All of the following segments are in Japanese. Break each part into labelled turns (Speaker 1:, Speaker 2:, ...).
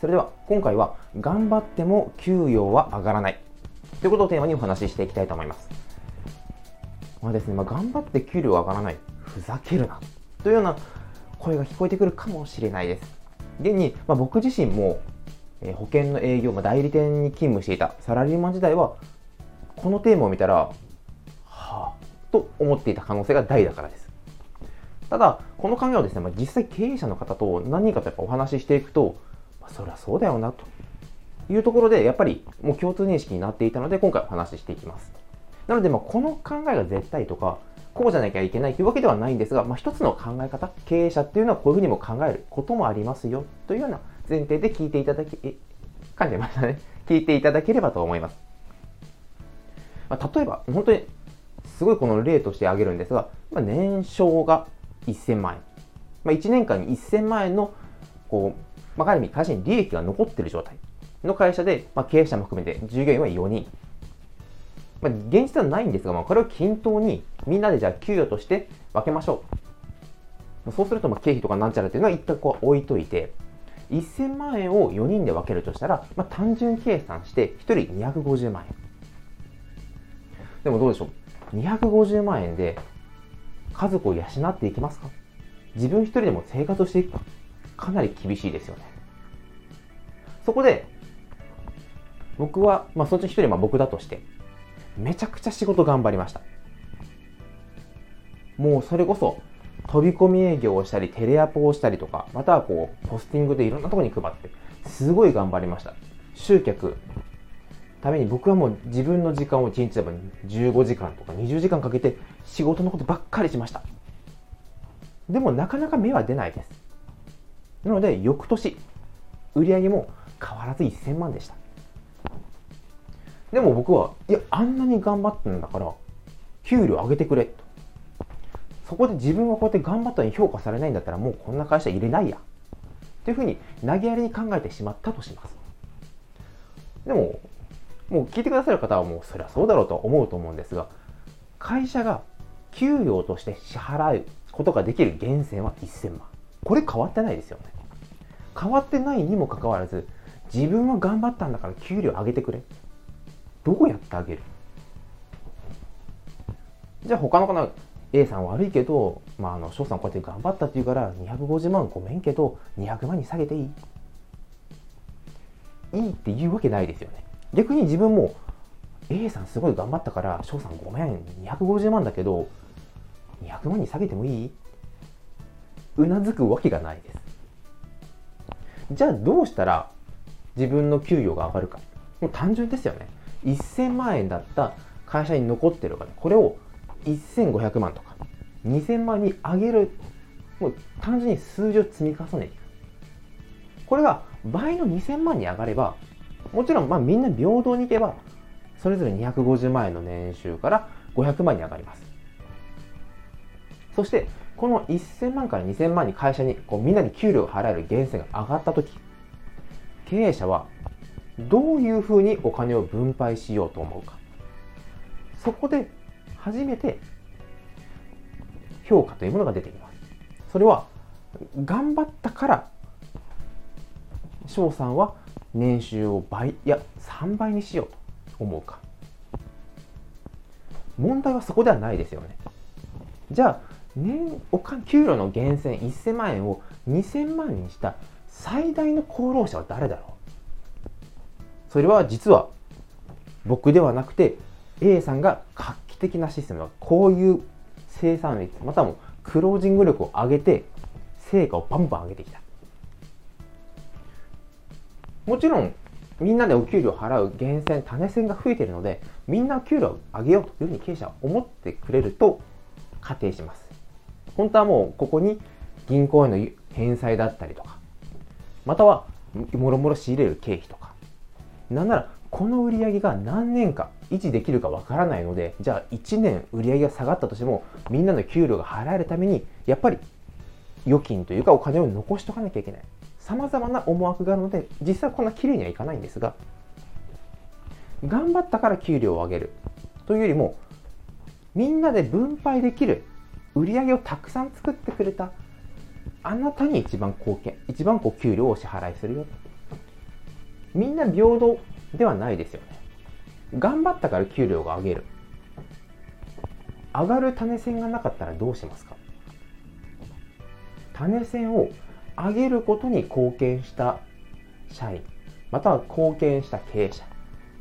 Speaker 1: それでは今回は頑張っても給与は上がらないということをテーマにお話ししていきたいと思います。まあですね、まあ、頑張って給料上がらない、ふざけるなというような声が聞こえてくるかもしれないです。現に、まあ、僕自身も、えー、保険の営業、まあ、代理店に勤務していたサラリーマン時代は、このテーマを見たら、はあ、と思っていた可能性が大だからです。ただ、この考えをですね、まあ、実際経営者の方と何人かとやっぱお話ししていくと、そりゃそうだよなというところで、やっぱりもう共通認識になっていたので、今回お話ししていきます。なので、まあ、この考えが絶対とか、こうじゃなきゃいけないというわけではないんですが、まあ、一つの考え方、経営者っていうのはこういうふうにも考えることもありますよというような前提で聞いていただき、え、噛んでましたね。聞いていただければと思います。まあ、例えば、本当にすごいこの例として挙げるんですが、まあ、年商が1000万円。まあ、1年間に1000万円の、こう、まあ、ある意味会社に利益が残っている状態の会社で、まあ、経営者も含めて従業員は4人。まあ、現実はないんですが、まあ、これを均等にみんなでじゃあ給与として分けましょう。そうすると、まあ経費とかなんちゃらっていうのは一旦こう置いといて、1000万円を4人で分けるとしたら、まあ、単純計算して1人250万円。でもどうでしょう ?250 万円で家族を養っていきますか？自分一人でも生活していくか？かなり厳しいですよね。そこで、僕は、まあそっち一人まあ僕だとして、めちゃくちゃ仕事頑張りました。もうそれこそ飛び込み営業をしたり、テレアポをしたりとか、またはこう、ポスティングでいろんなところに配って、すごい頑張りました。集客、ために僕はもう自分の時間を1日でも15時間とか20時間かけて仕事のことばっかりしました。でもなかなか芽は出ないです。なので、翌年、売り上げも変わらず1000万でした。でも僕は、いや、あんなに頑張ってんだから、給料上げてくれと。そこで自分はこうやって頑張ったのに評価されないんだったら、もうこんな会社入れないや。というふうに投げやりに考えてしまったとします。でも、もう聞いてくださる方はもうそりゃそうだろうと思うと思うんですが、会社が給与として支払うことができる源泉は1000万。これ変わってないですよね。変わってないにもかかわらず、自分は頑張ったんだから給料上げてくれ。どうやってあげる？じゃあ他の方 A さん悪いけど、まあ、あの翔さんこうやって頑張ったって言うから250万ごめんけど200万に下げていい？いいって言うわけないですよね。逆に自分も A さんすごい頑張ったから翔さんごめん。250万だけど200万に下げてもいい？うなずくわけがないです。じゃあどうしたら自分の給与が上がるか。もう単純ですよね。1000万円だった会社に残ってるお金これを1500万とか2000万に上げる。もう単純に数字を積み重ねていく。これが倍の2000万に上がればもちろんまあみんな平等にいけばそれぞれ250万円の年収から500万に上がります。そしてこの1000万から2000万に会社にこうみんなに給料が払える源泉が上がった時経営者はどういうふうにお金を分配しようと思うか。そこで初めて評価というものが出てきます。それは頑張ったから翔さんは年収を倍いや3倍にしようと思うか。問題はそこではないですよね。じゃあ年おか給料の源泉1000万円を2000万にした最大の功労者は誰だろう？それは実は僕ではなくて A さんが画期的なシステムはこういう生産率またはクロージング力を上げて成果をバンバン上げてきた。もちろんみんなでお給料払う源泉種銭が増えているのでみんな給料を上げようというふうに経営者は思ってくれると仮定します。本当はもうここに銀行への返済だったりとかまたはもろもろ仕入れる経費とか。なんならこの売り上げが何年か維持できるかわからないのでじゃあ1年売り上げが下がったとしてもみんなの給料が払えるためにやっぱり預金というかお金を残しとかなきゃいけない。さまざまな思惑があるので実際こんな綺麗にはいかないんですが頑張ったから給料を上げるというよりもみんなで分配できる売り上げをたくさん作ってくれたあなたに一番貢献一番こう給料をお支払いするよみんな平等ではないですよね。頑張ったから給料が上げる。上がる種銭がなかったらどうしますか種銭を上げることに貢献した社員、または貢献した経営者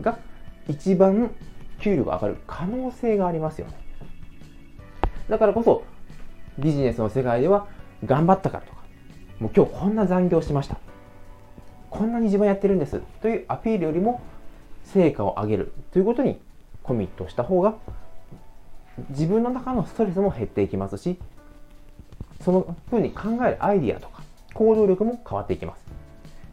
Speaker 1: が一番給料が上がる可能性がありますよね。だからこそビジネスの世界では頑張ったからとか、もう今日こんな残業しました。こんなに自分やってるんです。というアピールよりも成果を上げる。ということにコミットした方が自分の中のストレスも減っていきますしそのふうに考えるアイディアとか行動力も変わっていきます。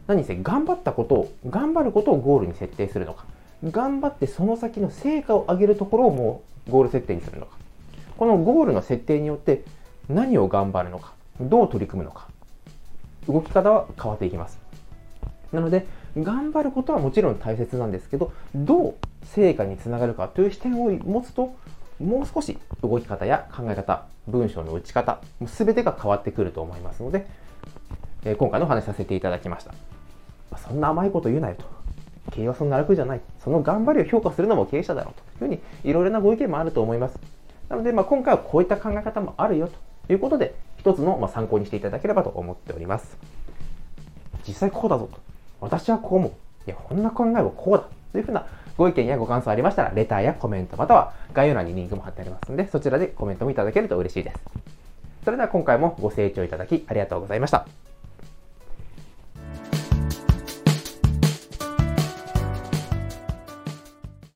Speaker 1: 何せ頑張ったことを頑張ることをゴールに設定するのか頑張ってその先の成果を上げるところをもうゴール設定にするのか。このゴールの設定によって何を頑張るのかどう取り組むのか動き方は変わっていきます。なので頑張ることはもちろん大切なんですけどどう成果につながるかという視点を持つともう少し動き方や考え方文章の打ち方全てが変わってくると思いますので、えー、今回のお話させていただきました、そんな甘いこと言うなよと。経営はそんな楽じゃない。その頑張りを評価するのも経営者だろうと。いうふうにいろいろなご意見もあると思います。なので、まあ、今回はこういった考え方もあるよということで一つのま参考にしていただければと思っております実際こうだぞと私はこう思う。いや、こんな考えはこうだ。というふうなご意見やご感想ありましたら、レターやコメント、または概要欄にリンクも貼ってありますので、そちらでコメントもいただけると嬉しいです。それでは今回もご清聴いただきありがとうございました。